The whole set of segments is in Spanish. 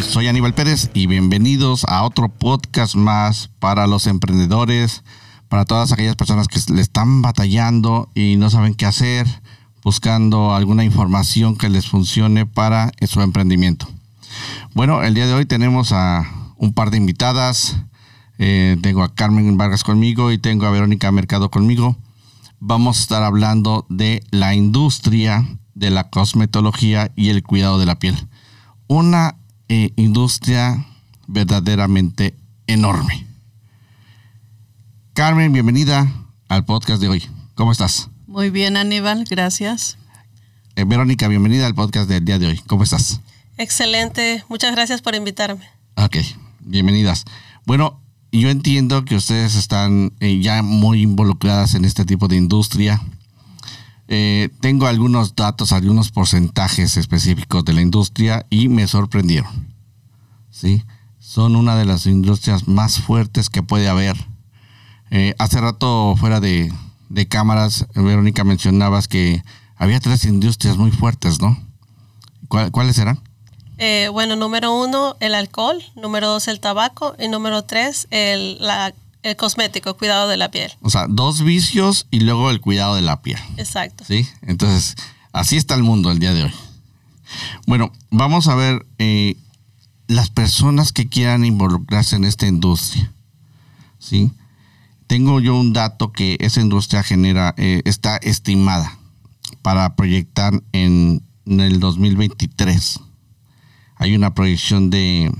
soy Aníbal Pérez y bienvenidos a otro podcast más para los emprendedores, para todas aquellas personas que le están batallando y no saben qué hacer, buscando alguna información que les funcione para su emprendimiento. Bueno, el día de hoy tenemos a un par de invitadas. Eh, tengo a Carmen Vargas conmigo y tengo a Verónica Mercado conmigo. Vamos a estar hablando de la industria de la cosmetología y el cuidado de la piel. Una eh, industria verdaderamente enorme. Carmen, bienvenida al podcast de hoy. ¿Cómo estás? Muy bien, Aníbal, gracias. Eh, Verónica, bienvenida al podcast del día de hoy. ¿Cómo estás? Excelente, muchas gracias por invitarme. Ok, bienvenidas. Bueno, yo entiendo que ustedes están eh, ya muy involucradas en este tipo de industria. Eh, tengo algunos datos, algunos porcentajes específicos de la industria y me sorprendieron. ¿sí? Son una de las industrias más fuertes que puede haber. Eh, hace rato, fuera de, cámaras, Verónica, mencionabas que había tres industrias muy fuertes, ¿no? ¿Cuáles eran? Eh, bueno, número uno, el alcohol, número dos, el tabaco y número tres, el, el cosmético, cuidado de la piel. O sea, dos vicios y luego el cuidado de la piel. Exacto. Sí, entonces, así está el mundo el día de hoy. Bueno, vamos a ver eh, las personas que quieran involucrarse en esta industria. ¿Sí? Tengo yo un dato que esa industria genera, eh, está estimada para proyectar en, en el 2023 hay una proyección de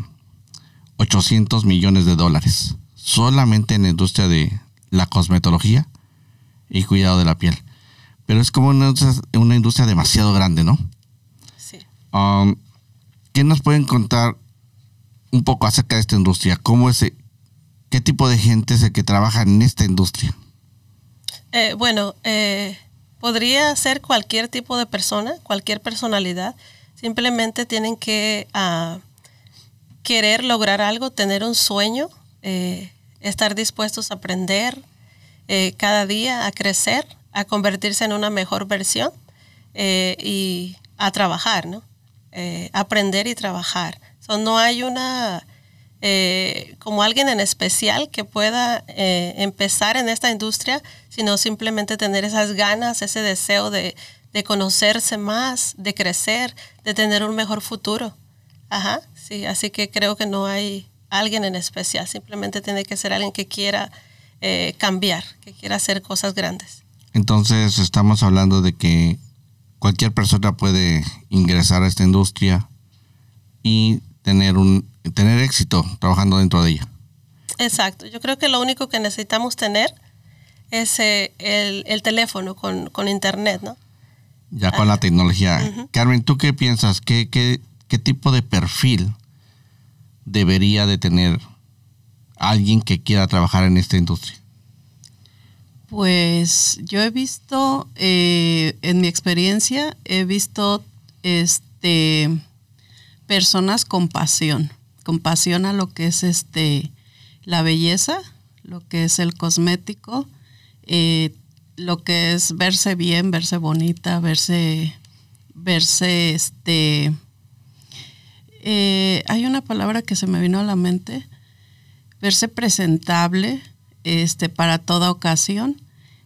800 millones de dólares solamente en la industria de la cosmetología y cuidado de la piel. Pero es como una, industria demasiado grande, ¿no? Sí. Um, ¿Qué nos pueden contar un poco acerca de esta industria? ¿Cómo es, qué tipo de gente es el que trabaja en esta industria? Eh, bueno, eh, podría ser cualquier tipo de persona, cualquier personalidad Simplemente tienen que ah, querer lograr algo, tener un sueño, eh, estar dispuestos a aprender eh, cada día, a crecer, a convertirse en una mejor versión eh, y a trabajar, ¿no? aprender y trabajar. no hay una, como alguien en especial que pueda empezar en esta industria, sino simplemente tener esas ganas, ese deseo de, de conocerse más, de crecer, de tener un mejor futuro. Ajá, sí, así que creo que no hay alguien en especial, simplemente tiene que ser alguien que quiera eh, cambiar, que quiera hacer cosas grandes. Entonces estamos hablando de que cualquier persona puede ingresar a esta industria y tener un tener éxito trabajando dentro de ella. Exacto, yo creo que lo único que necesitamos tener es eh, el, el, teléfono con, con internet, ¿no? ya con la tecnología. Carmen, ¿tú qué piensas? ¿Qué, ¿Qué, qué, tipo de perfil debería de tener alguien que quiera trabajar en esta industria? Pues yo he visto, eh, en mi experiencia, he visto este personas con pasión, con pasión a lo que es este la belleza, lo que es el cosmético, eh, lo que es verse bien, verse bonita, verse, verse, este, eh, hay una palabra que se me vino a la mente, verse presentable, este, para toda ocasión.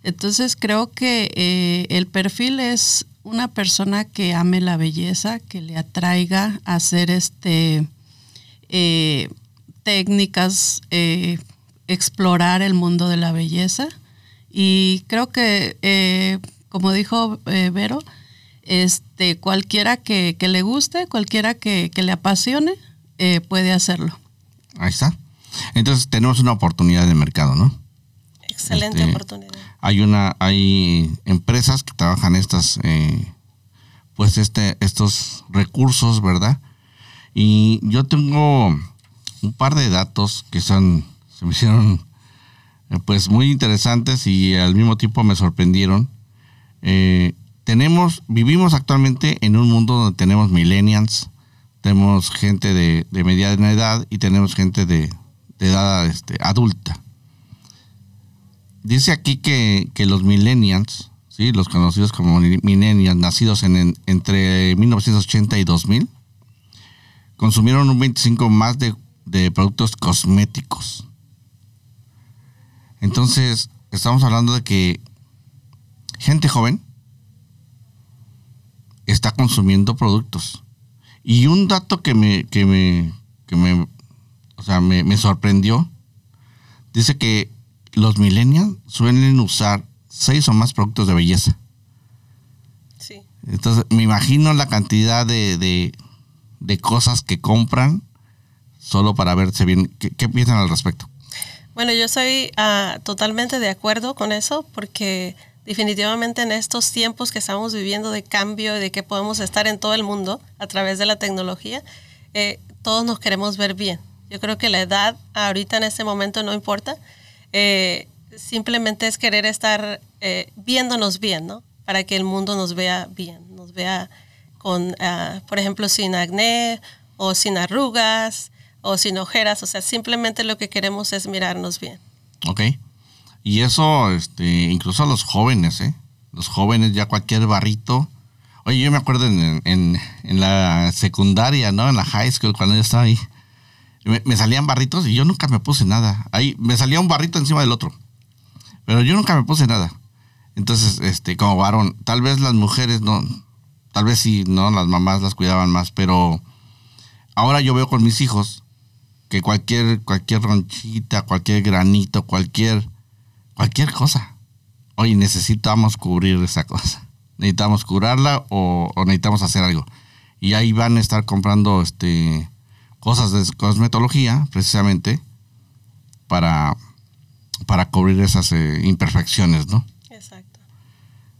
Entonces creo que eh, el perfil es una persona que ame la belleza, que le atraiga a hacer este eh, técnicas, explorar el mundo de la belleza y creo que, como dijo Vero, este, cualquiera que, le guste, cualquiera que, le apasione, eh, puede hacerlo. Ahí está. Entonces tenemos una oportunidad de mercado, ¿no? Excelente este, oportunidad. Hay una, hay empresas que trabajan estas, pues este, estos recursos, ¿verdad? Y yo tengo un par de datos que son, se me hicieron pues muy interesantes y al mismo tiempo me sorprendieron. Eh, tenemos, vivimos actualmente en un mundo donde tenemos millennials, tenemos gente de, mediana edad y tenemos gente de, edad este, adulta. Dice aquí que, los millennials, ¿sí? los conocidos como millennials, nacidos en, entre 1980 y 2000, consumieron un 25 más de, de productos cosméticos. Entonces, estamos hablando de que gente joven está consumiendo productos. Y un dato que me, que me, que me, o sea, me, me sorprendió, dice que los millennials suelen usar seis o más productos de belleza. Sí. Entonces, me imagino la cantidad de, de, de cosas que compran solo para verse bien. ¿Qué, qué piensan al respecto? Bueno, yo soy ah, totalmente de acuerdo con eso porque definitivamente en estos tiempos que estamos viviendo de cambio y de que podemos estar en todo el mundo a través de la tecnología, eh, todos nos queremos ver bien. Yo creo que la edad ahorita en este momento no importa. Eh, simplemente es querer estar eh, viéndonos bien, ¿no? Para que el mundo nos vea bien, nos vea con, ah, por ejemplo, sin acné o sin arrugas o sin ojeras. O sea, simplemente lo que queremos es mirarnos bien. Ok. Y eso, este, incluso a los jóvenes, ¿eh? Los jóvenes, ya cualquier barrito. Oye, yo me acuerdo en, en, en la secundaria, ¿no? En la high school, cuando yo estaba ahí. Me, me salían barritos y yo nunca me puse nada. Ahí me salía un barrito encima del otro. Pero yo nunca me puse nada. Entonces, este, como varón, tal vez las mujeres no, tal vez sí, no, las mamás las cuidaban más, pero ahora yo veo con mis hijos que cualquier, cualquier ronchita, cualquier granito, cualquier, cualquier cosa. Oye, necesitamos cubrir esa cosa. Necesitamos curarla o, o necesitamos hacer algo. Y ahí van a estar comprando este cosas de cosmetología, precisamente, para, para cubrir esas eh, imperfecciones, ¿no? Exacto.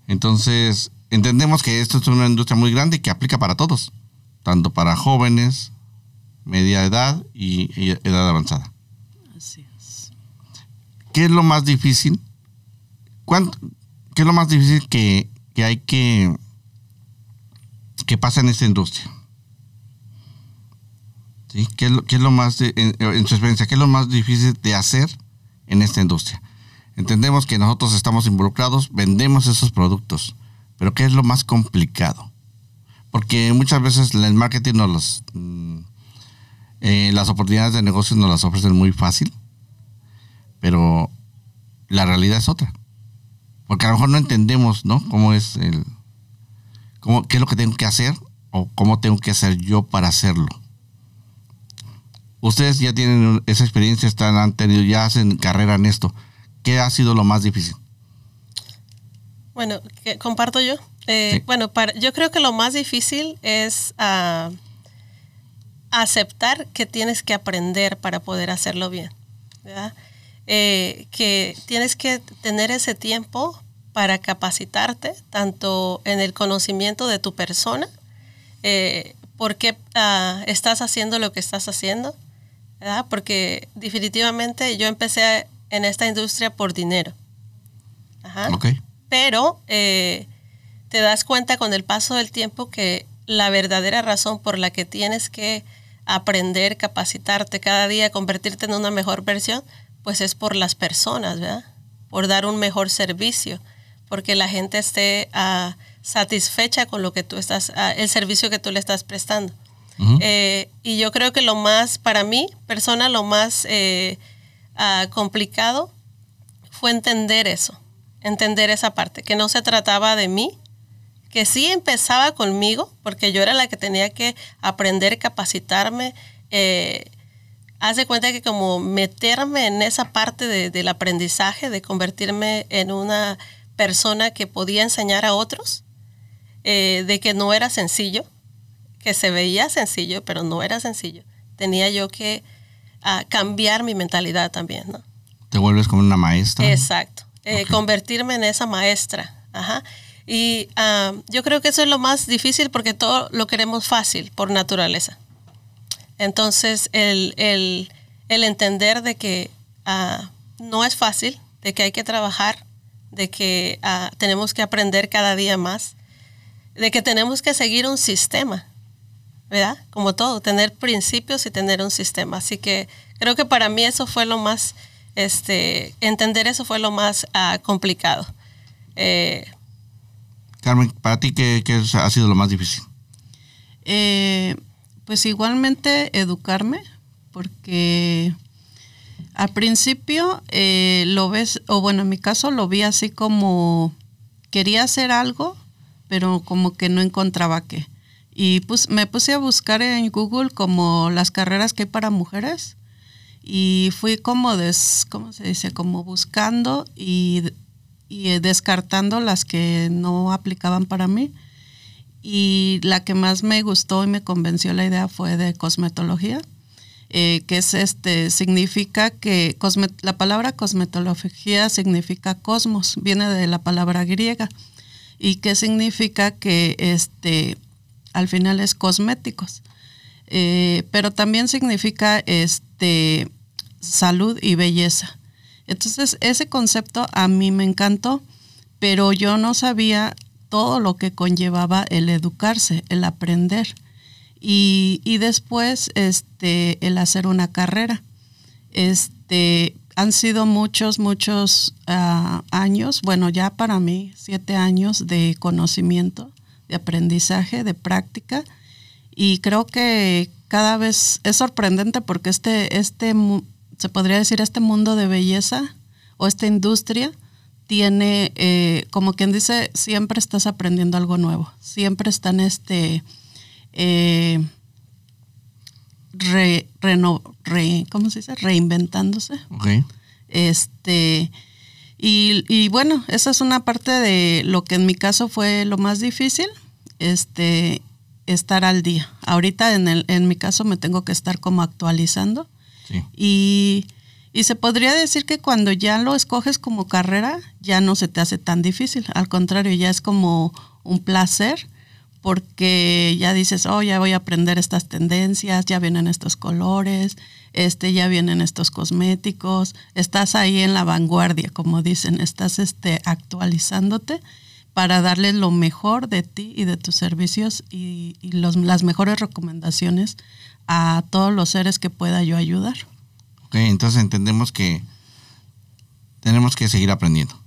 Entonces, entendemos que esto es una industria muy grande y que aplica para todos, tanto para jóvenes, media edad y, y edad avanzada. Así es. ¿Qué es lo más difícil? ¿Cuánto- ¿Qué es lo más difícil que, que hay que que pasa en esta industria? ¿Qué, es lo, qué es lo más, en, en experiencia, qué es lo más difícil de hacer en esta industria? Entendemos que nosotros estamos involucrados, vendemos esos productos, pero ¿qué es lo más complicado? Porque muchas veces el marketing nos los, mm, eh, las oportunidades de negocio nos las ofrecen muy fácil, pero la realidad es otra. Porque a lo mejor no entendemos, ¿no? Cómo es el, cómo, qué es lo que tengo que hacer o cómo tengo que hacer yo para hacerlo. Ustedes ya tienen esa experiencia, están, han tenido, ya hacen carrera en esto. ¿Qué ha sido lo más difícil? Bueno, que- comparto yo. Eh, Sí. Bueno, para, yo creo que lo más difícil es ah, aceptar que tienes que aprender para poder hacerlo bien. ¿verdad? Eh, que tienes que tener ese tiempo para capacitarte, tanto en el conocimiento de tu persona, eh, por qué ah, estás haciendo lo que estás haciendo, ¿verdad? porque definitivamente yo empecé en esta industria por dinero. Ajá ¿Ok? pero eh, te das cuenta con el paso del tiempo que la verdadera razón por la que tienes que aprender, capacitarte cada día, convertirte en una mejor versión, pues es por las personas, ¿verdad? Por dar un mejor servicio, porque la gente esté ah, satisfecha con lo que tú estás, ah, el servicio que tú le estás prestando. Eh, y yo creo que lo más, para mí, persona, lo más eh, ah, complicado fue entender eso, entender esa parte, que no se trataba de mí, que sí empezaba conmigo, porque yo era la que tenía que aprender, capacitarme. Eh, haz de cuenta que como meterme en esa parte de- del aprendizaje, de convertirme en una persona que podía enseñar a otros, eh, de que no era sencillo, que se veía sencillo, pero no era sencillo. Tenía yo que ah, cambiar mi mentalidad también, ¿no? Te vuelves como una maestra. Exacto. Eh. Convertirme en esa maestra. Ajá. Y ah, yo creo que eso es lo más difícil porque todo lo queremos fácil por naturaleza. Entonces, el, el- el entender de que ah, no es fácil, de que hay que trabajar, de que ah, tenemos que aprender cada día más, de que tenemos que seguir un sistema, ¿verdad? Como todo, tener principios y tener un sistema. Así que creo que para mí eso fue lo más, este, entender eso fue lo más ah, complicado. Eh, Carmen, para ti, ¿qué, qué ha sido lo más difícil? Eh, pues igualmente educarme, porque al principio eh, lo ves, o bueno, en mi caso lo vi así como quería hacer algo, pero como que no encontraba qué. Y pues me puse a buscar en Google como las carreras que hay para mujeres y fui como des, ¿cómo se dice? Como buscando y, y descartando las que no aplicaban para mí. Y la que más me gustó y me convenció la idea fue de cosmetología eh, que es este, significa que la palabra cosmetología significa cosmos, viene de la palabra griega, y que significa que este, al final es cosméticos, eh, pero también significa este, salud y belleza. Entonces ese concepto a mí me encantó, pero yo no sabía todo lo que conllevaba el educarse, el aprender y, después este, el hacer una carrera. Este, han sido muchos, muchos ah, años, bueno, ya para mí, siete años de conocimiento, de aprendizaje, de práctica, y creo que cada vez es sorprendente porque este, este, se podría decir, este mundo de belleza o esta industria tiene, eh, como quien dice, siempre estás aprendiendo algo nuevo, siempre están este eh, re, ¿cómo se dice? Reinventándose. Este, y, bueno, esa es una parte de lo que en mi caso fue lo más difícil, este, estar al día. Ahorita en, el, en mi caso me tengo que estar como actualizando. Y, y se podría decir que cuando ya lo escoges como carrera, ya no se te hace tan difícil. Al contrario, ya es como un placer porque ya dices, oh, ya voy a aprender estas tendencias, ya vienen estos colores, este, ya vienen estos cosméticos, estás ahí en la vanguardia, como dicen, estás este, actualizándote para darle lo mejor de ti y de tus servicios y, las mejores recomendaciones a todos los seres que pueda yo ayudar. Entonces entendemos que tenemos que seguir aprendiendo.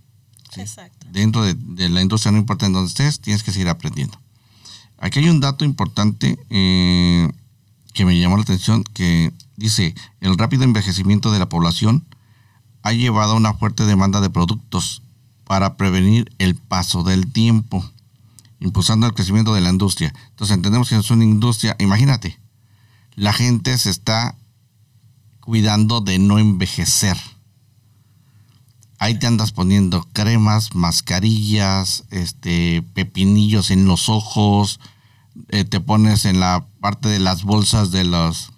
Exacto. Dentro de, de, la industria, no importa en dónde estés, tienes que seguir aprendiendo. Aquí hay un dato importante eh, que me llamó la atención, que dice, el rápido envejecimiento de la población ha llevado a una fuerte demanda de productos para prevenir el paso del tiempo, impulsando el crecimiento de la industria. Entonces entendemos que es una industria, imagínate, la gente se está cuidando de no envejecer. Ahí te andas poniendo cremas, mascarillas, este, pepinillos en los ojos, eh, te pones en la parte de las bolsas de los...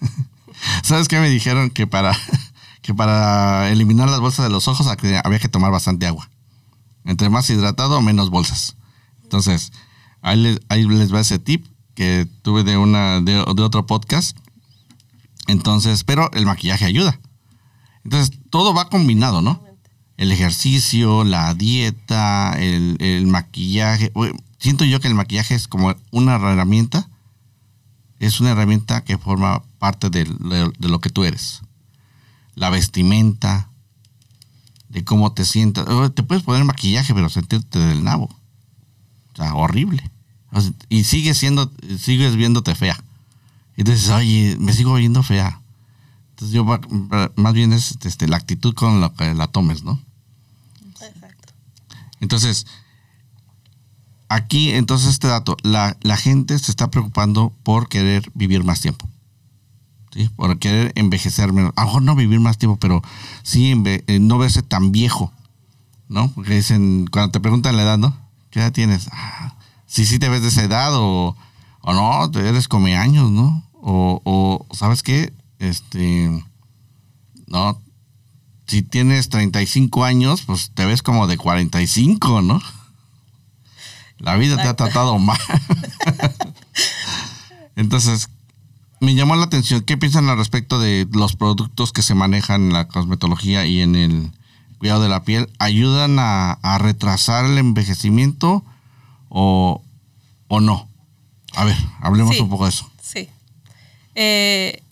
¿Sabes qué me dijeron? Que para, que para eliminar las bolsas de los ojos había que tomar bastante agua. Entre más hidratado, menos bolsas. Entonces, ahí les, ahí les va ese tip que tuve de, una, de, otro podcast. Entonces, pero el maquillaje ayuda. Entonces, todo va combinado, ¿no? El ejercicio, la dieta, el, el maquillaje siento yo que el maquillaje es como una herramienta, es una herramienta que forma parte de, lo que tú eres. La vestimenta, de cómo te sientas. Oh, te puedes poner maquillaje, pero sentirte del nabo. O sea, horrible. y sigues siendo, sigues viéndote fea. Y dices, oye, me sigo viendo fea. Entonces yo más bien es este, la actitud con la que la tomes, ¿no? Exacto. Entonces, aquí entonces este dato, la, gente se está preocupando por querer vivir más tiempo. ¿sí? Por querer envejecer menos. A lo mejor no vivir más tiempo, pero sí eh, no verse tan viejo. ¿No? Porque dicen, cuando te preguntan la edad, ¿no? ¿Qué edad tienes? Ah, sí, sí te ves de esa edad o, o no, eres come años, ¿no? O, o, ¿sabes qué? Este, no, si tienes 35 años, pues te ves como de 45, ¿no? La vida te ha tratado mal. Entonces, me llamó la atención. ¿Qué piensan al respecto de los productos que se manejan en la cosmetología y en el cuidado de la piel? ¿Ayudan a, retrasar el envejecimiento o, no? A ver, hablemos un poco de eso. Eh,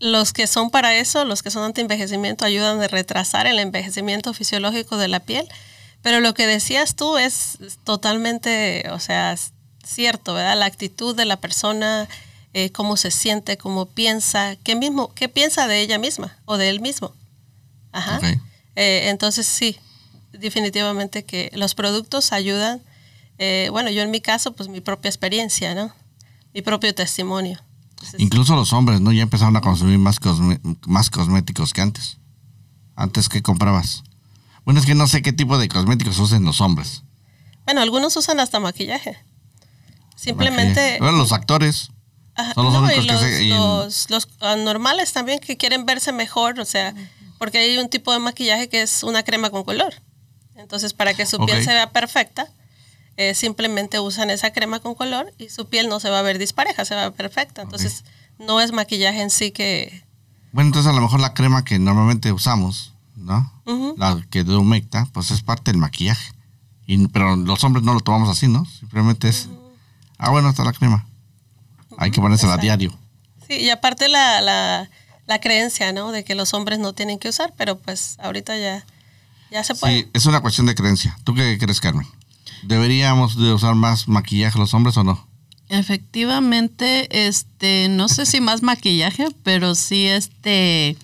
los que son para eso, los que son anti-envejecimiento, ayudan a retrasar el envejecimiento fisiológico de la piel pero lo que decías tú es totalmente, o sea, cierto, ¿verdad? La actitud de la persona, eh, cómo se siente, cómo piensa, qué mismo, qué piensa de ella misma o de él mismo. Ajá. Eh, entonces sí, definitivamente que los productos ayudan. Eh, bueno, yo en mi caso, pues mi propia experiencia, ¿no? Mi propio testimonio. Entonces, Incluso los hombres, ¿no? Ya empezaron a consumir más, cosme- más cosméticos que antes. Antes, ¿qué comprabas? Bueno, es que no sé qué tipo de cosméticos usan los hombres. bueno, algunos usan hasta maquillaje. Simplemente... Bueno, los actores. Ajá, Son los no, únicos y que los, se- y- los, los, normales también que quieren verse mejor, o sea, porque hay un tipo de maquillaje que es una crema con color. Entonces, para que su piel se vea perfecta, eh, simplemente usan esa crema con color y su piel no se va a ver dispareja, se va a ver perfecta. Entonces, no es maquillaje en sí que... Bueno, entonces a lo mejor la crema que normalmente usamos, ¿no? La que de humecta, pues es parte del maquillaje. Y, pero los hombres no lo tomamos así, ¿no? Simplemente es, ah, bueno, está la crema. Hay que ponérsela a diario. Sí, y aparte la, la, la creencia, ¿no? De que los hombres no tienen que usar, pero pues ahorita ya, ya se puede. Sí, es una cuestión de creencia. ¿Tú qué crees, Carmen? ¿Deberíamos de usar más maquillaje los hombres o no? Efectivamente, este, no sé si más maquillaje, pero sí este,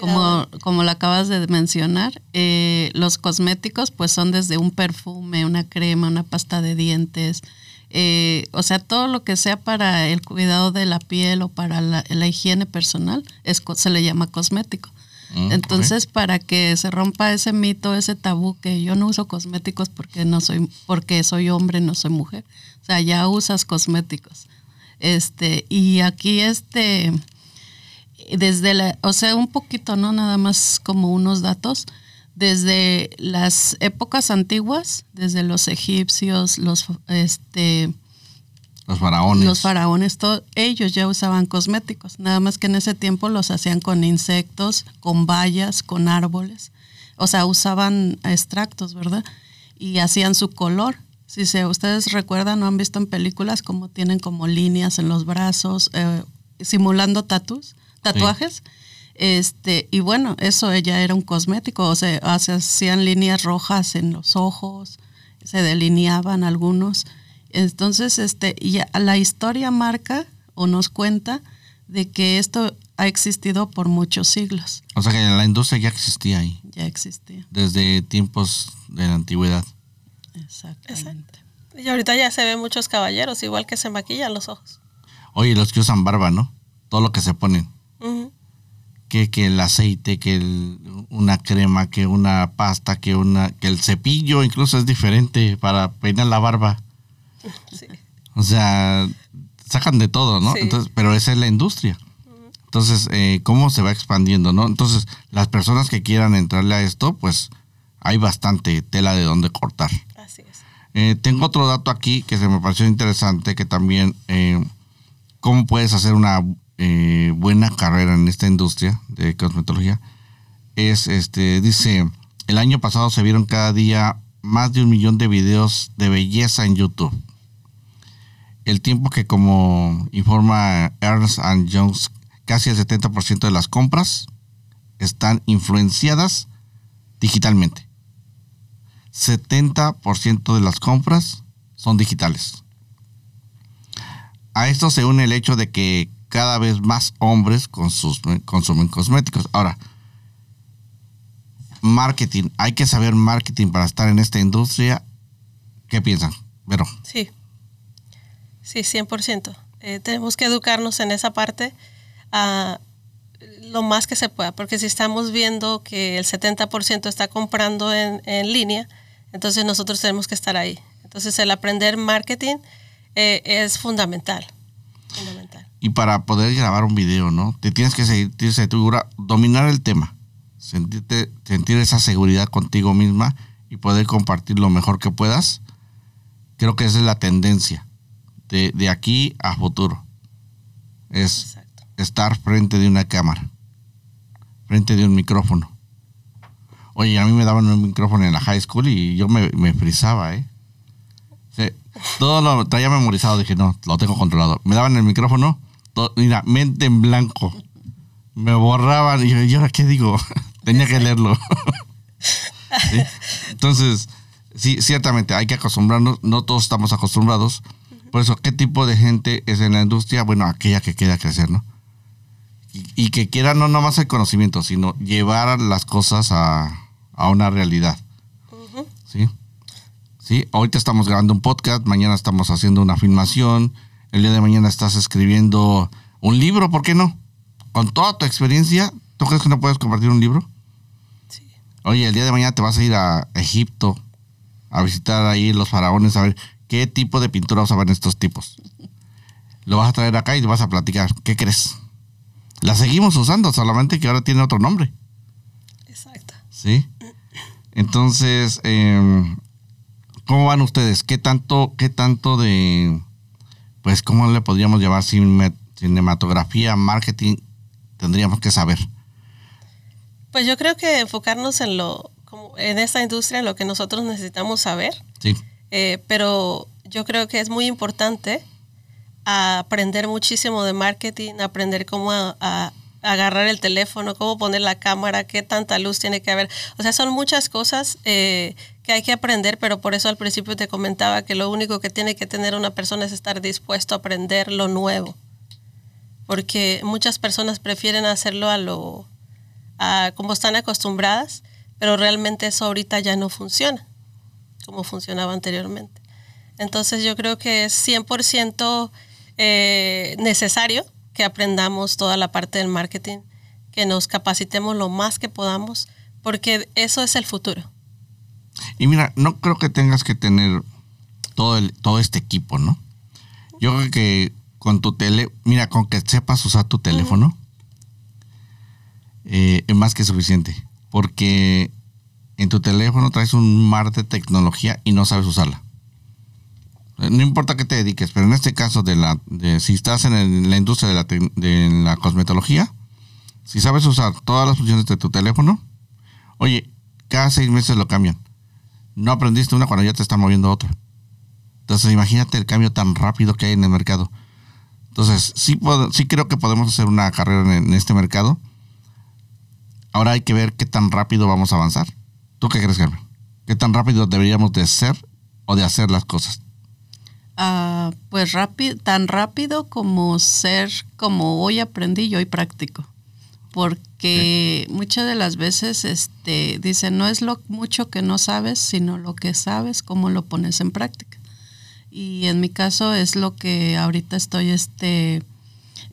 como, como lo acabas de mencionar, eh, los cosméticos pues son desde un perfume, una crema, una pasta de dientes, eh, o sea, todo lo que sea para el cuidado de la piel o para la, la higiene personal es, co- se le llama cosmético. Mm, Entonces, para que se rompa ese mito, ese tabú que yo no uso cosméticos porque no soy, porque soy hombre, no soy mujer. O sea, ya usas cosméticos. Este, y aquí este, desde la, o sea, un poquito, ¿no? Nada más como unos datos. Desde las épocas antiguas, desde los egipcios, los este, Los faraones. los faraones, todo, ellos ya usaban cosméticos, nada más que en ese tiempo los hacían con insectos, con bayas, con árboles. O sea, usaban extractos, ¿verdad? Y hacían su color. Si se, ustedes recuerdan o han visto en películas como tienen como líneas en los brazos, eh, simulando tatus, tatuajes. Este, y bueno, eso ella era un cosmético, o sea, o sea, hacían líneas rojas en los ojos, se delineaban algunos. Entonces, este, ya la historia marca o nos cuenta de que esto ha existido por muchos siglos. O sea que la industria ya existía ahí, Ya existía. desde tiempos de la antigüedad. Exactamente. Y ahorita ya se ven muchos caballeros, igual que se maquillan los ojos. Oye, los que usan barba, ¿no? Todo lo que se ponen. Que, que el aceite, que el- una crema, que una pasta, que una que el cepillo incluso es diferente para peinar la barba. Sí. O sea, sacan de todo, ¿no? Sí. Entonces, pero esa es la industria. Entonces, eh, ¿cómo se va expandiendo, no? Entonces, las personas que quieran entrarle a esto, pues hay bastante tela de donde cortar. Así es. Eh, tengo otro dato aquí que se me pareció interesante, que también, eh, ¿cómo puedes hacer una eh, buena carrera en esta industria de cosmetología? Es, este, dice, el año pasado se vieron cada día más de un millón de videos de belleza en YouTube. El tiempo que, como informa Ernst Jones, casi el 70% de las compras están influenciadas digitalmente. 70% de las compras son digitales. A esto se une el hecho de que cada vez más hombres consumen, consumen cosméticos. Ahora, marketing, hay que saber marketing para estar en esta industria. ¿Qué piensan? Pero, Sí. Sí, 100%. Eh, tenemos que educarnos en esa parte lo más que se pueda, porque si estamos viendo que el 70% está comprando en, en línea, entonces nosotros tenemos que estar ahí. Entonces el aprender marketing eh, es fundamental. Fundamental. y para poder grabar un video, ¿no? Te tienes que sentir segura, dominar el tema, sentirte, sentir esa seguridad contigo misma y poder compartir lo mejor que puedas. Creo que esa es la tendencia de, de aquí a futuro. Es Exacto. estar frente de una cámara, frente de un micrófono. Oye, a mí me daban un micrófono en la high school y yo me, me frizaba, ¿eh? Sí, todo lo traía memorizado, dije, no, lo tengo controlado. Me daban el micrófono, to- mira, mente en blanco. Me borraban y yo, ¿y ahora qué digo? Tenía que leerlo. ¿Sí? Entonces, sí, ciertamente hay que acostumbrarnos, no todos estamos acostumbrados. Por eso, ¿qué tipo de gente es en la industria? Bueno, aquella que quiera crecer, ¿no? Y, y que quiera no nomás el conocimiento, sino llevar las cosas a, a una realidad. ¿Sí? ¿Sí? Ahorita estamos grabando un podcast, mañana estamos haciendo una filmación, el día de mañana estás escribiendo un libro, ¿por qué no? Con toda tu experiencia, ¿tú crees que no puedes compartir un libro? Sí. Oye, el día de mañana te vas a ir a Egipto a visitar ahí los faraones, a ver qué tipo de pintura usaban estos tipos. Lo vas a traer acá y vas a platicar. ¿Qué crees? La seguimos usando, solamente que ahora tiene otro nombre. Exacto. ¿Sí? Entonces, eh, ¿cómo van ustedes? ¿Qué tanto, qué tanto de, pues, cómo le podríamos llamar cine- cinematografía, marketing, tendríamos que saber? Pues yo creo que enfocarnos en lo, como en esta industria, en lo que nosotros necesitamos saber, Sí, eh, pero yo creo que es muy importante aprender muchísimo de marketing, aprender cómo a- agarrar el teléfono, cómo poner la cámara, qué tanta luz tiene que haber. O sea, son muchas cosas eh, que hay que aprender, pero por eso al principio te comentaba que lo único que tiene que tener una persona es estar dispuesto a aprender lo nuevo. Porque muchas personas prefieren hacerlo a lo a como están acostumbradas, pero realmente eso ahorita ya no funciona como funcionaba anteriormente. Entonces yo creo que es 100% eh, necesario que aprendamos toda la parte del marketing, que nos capacitemos lo más que podamos, porque eso es el futuro. Y mira, no creo que tengas que tener todo, el, todo este equipo, ¿no? Yo creo que con tu tele, mira, con que sepas usar tu teléfono, eh, es más que suficiente. Porque en tu teléfono traes un mar de tecnología y no sabes usarla. No importa qué te dediques, pero en este caso de la, de, si estás en, la industria de la, de la cosmetología, si sabes usar todas las funciones de tu teléfono, oye, cada seis meses lo cambian. No aprendiste una cuando ya te están moviendo otra. Entonces imagínate el cambio tan rápido que hay en el mercado. Entonces sí, pod- sí creo que podemos hacer una carrera en este mercado. Ahora hay que ver qué tan rápido vamos a avanzar. ¿Tú qué crees, Carmen? ¿Qué tan rápido deberíamos de ser o de hacer las cosas? Ah, pues rápido, tan rápido como ser como hoy aprendí, yo hoy practico. Porque muchas de las veces este, dicen, no es lo mucho que no sabes, sino lo que sabes, cómo lo pones en práctica. Y en mi caso es lo que ahorita estoy este,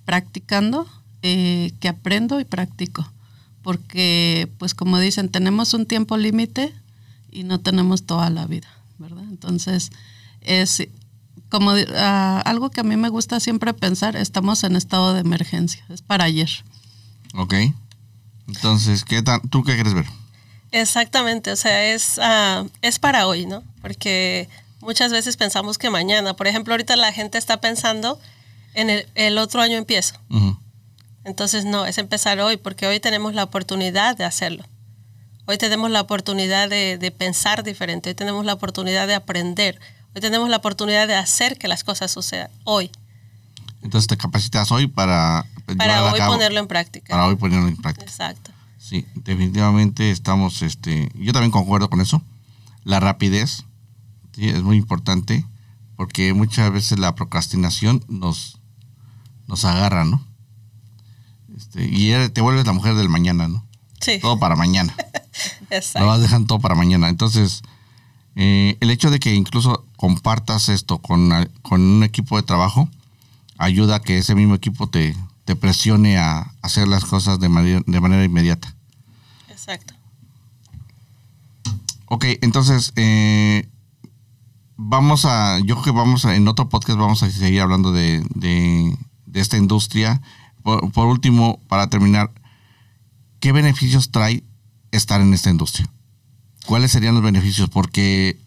practicando, eh, que aprendo y practico. Porque, pues como dicen, tenemos un tiempo límite y no tenemos toda la vida, ¿verdad? Entonces, es como ah, algo que a mí me gusta siempre pensar, estamos en estado de emergencia, es para ayer. ¿Ok? Entonces, ¿qué tan, ¿tú qué quieres ver? Exactamente, o sea, es, ah, es para hoy, ¿no? Porque muchas veces pensamos que mañana, por ejemplo, ahorita la gente está pensando en el, el otro año empiezo. Ujú. Entonces, no, es empezar hoy, porque hoy tenemos la oportunidad de hacerlo. Hoy tenemos la oportunidad de, de pensar diferente, hoy tenemos la oportunidad de aprender, hoy tenemos la oportunidad de hacer que las cosas sucedan hoy, Entonces te capacitas hoy para... para hoy cabo, ponerlo en práctica. Para hoy ponerlo en práctica. Exacto. Sí, definitivamente estamos, este, yo también concuerdo con eso. La rapidez, sí, es muy importante porque muchas veces la procrastinación nos, nos agarra, ¿no? Este, y te vuelves la mujer del mañana, ¿no? Sí, Todo para mañana. Lo exacto. vas dejando todo para mañana. Entonces, eh, el hecho de que incluso compartas esto con, con un equipo de trabajo ayuda a que ese mismo equipo te, te presione a hacer las cosas de manera, de manera inmediata. Exacto. Ok, entonces, eh, vamos a, yo creo que vamos a, en otro podcast vamos a seguir hablando de, de- de esta industria. Por, por último, para terminar, ¿qué beneficios trae estar en esta industria? ¿Cuáles serían los beneficios? Porque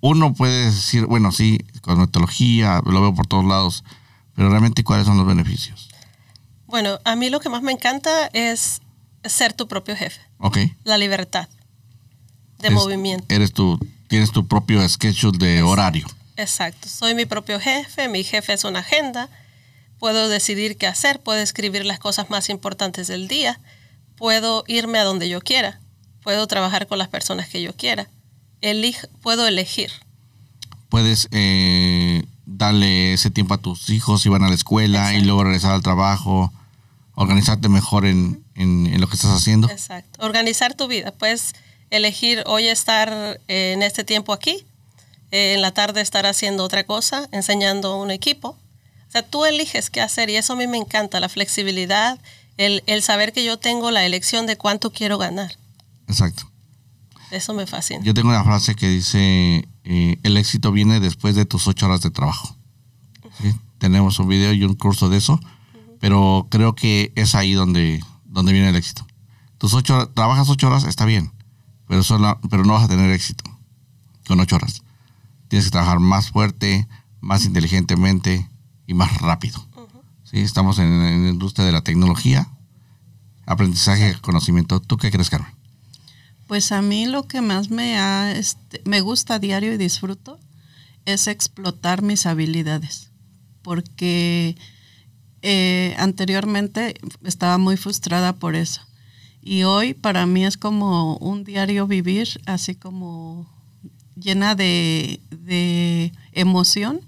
uno puede decir, bueno, sí, cosmetología, lo veo por todos lados, pero realmente cuáles son los beneficios. Bueno, a mí lo que más me encanta es ser tu propio jefe, Ok. la libertad de Es- movimiento. Eres tu, tienes tu propio schedule de horario. Exacto, soy mi propio jefe, mi jefe es una agenda, puedo decidir qué hacer, puedo escribir las cosas más importantes del día, puedo irme a donde yo quiera, puedo trabajar con las personas que yo quiera, puedo elegir. puedes eh, darle ese tiempo a tus hijos si van a la escuela y luego regresar al trabajo, organizarte mejor en, en, lo que estás haciendo. Exacto. Organizar tu vida. Puedes elegir hoy estar en este tiempo aquí, eh, en la tarde estar haciendo otra cosa, enseñando un equipo. Sea, tú eliges qué hacer y eso a mí me encanta, la flexibilidad, el, el saber que yo tengo la elección de cuánto quiero ganar. Exacto. Eso me fascina. Yo tengo una frase que dice, eh, el éxito viene después de tus ocho horas de trabajo. Tenemos un video y un curso de eso, pero creo que es ahí donde, donde viene el éxito. Tus ocho, trabajas ocho horas, está bien, pero, solo, pero no vas a tener éxito con ocho horas. Tienes que trabajar más fuerte, más inteligentemente y más rápido. ¿Sí? Estamos en, en, la industria de la tecnología, aprendizaje, conocimiento. ¿Tú qué crees, Carmen? Pues a mí lo que más me, ha, este, me gusta a diario y disfruto es explotar mis habilidades, porque eh, anteriormente estaba muy frustrada por eso. Y hoy para mí es como un diario vivir, así como llena de, de emoción,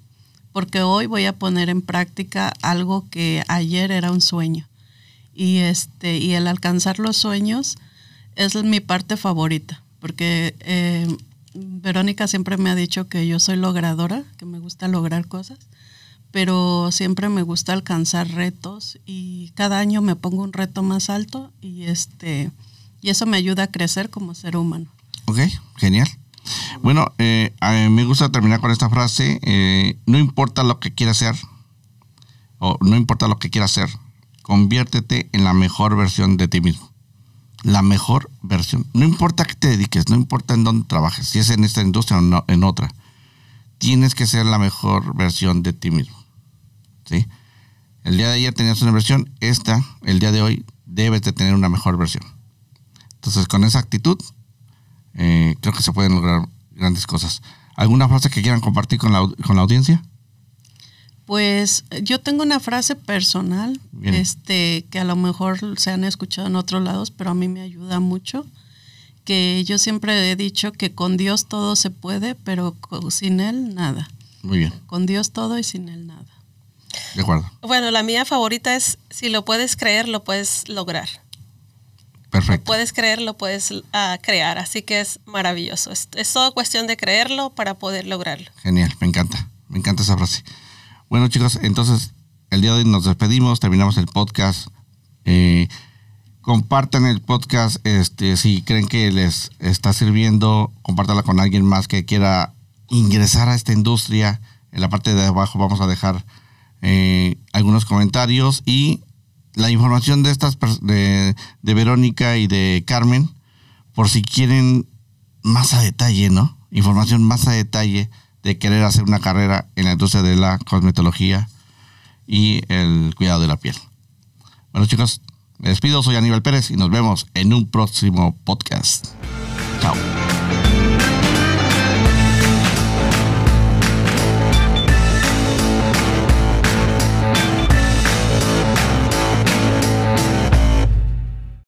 porque hoy voy a poner en práctica algo que ayer era un sueño. Y, este, y el alcanzar los sueños es mi parte favorita, porque eh, Verónica siempre me ha dicho que yo soy logradora, que me gusta lograr cosas, pero siempre me gusta alcanzar retos y cada año me pongo un reto más alto y este y eso me ayuda a crecer como ser humano. Ok, genial. Bueno, eh, me gusta terminar con esta frase, eh, no importa lo que quieras hacer, o no importa lo que quieras hacer, conviértete en la mejor versión de ti mismo la mejor versión. No importa que te dediques, no importa en dónde trabajes, si es en esta industria o en otra. Tienes que ser la mejor versión de ti mismo. ¿sí? El día de ayer tenías una versión, esta, el día de hoy, debes de tener una mejor versión. Entonces, con esa actitud, eh, creo que se pueden lograr grandes cosas. ¿Alguna frase que quieran compartir con la, con la audiencia? Pues yo tengo una frase personal, este, que a lo mejor se han escuchado en otros lados, pero a mí me ayuda mucho. Que yo siempre he dicho que con Dios todo se puede, pero sin Él nada. Muy bien. Con Dios todo y sin Él nada. De acuerdo. Bueno, la mía favorita es, si lo puedes creer, lo puedes lograr. Perfecto. Puedes creer, lo puedes uh, crear. Así que es maravilloso. Es, es todo cuestión de creerlo para poder lograrlo. Genial, me encanta. Me encanta esa frase. Bueno, chicos, entonces el día de hoy nos despedimos, terminamos el podcast. Eh, compartan el podcast, este, si creen que les está sirviendo, compártala con alguien más que quiera ingresar a esta industria. En la parte de abajo vamos a dejar eh, algunos comentarios y la información de estas de, Verónica y de Carmen, por si quieren más a detalle, ¿no? Información más a detalle de querer hacer una carrera en la industria de la cosmetología y el cuidado de la piel. Bueno chicos, me despido, soy Aníbal Pérez y nos vemos en un próximo podcast. Chao.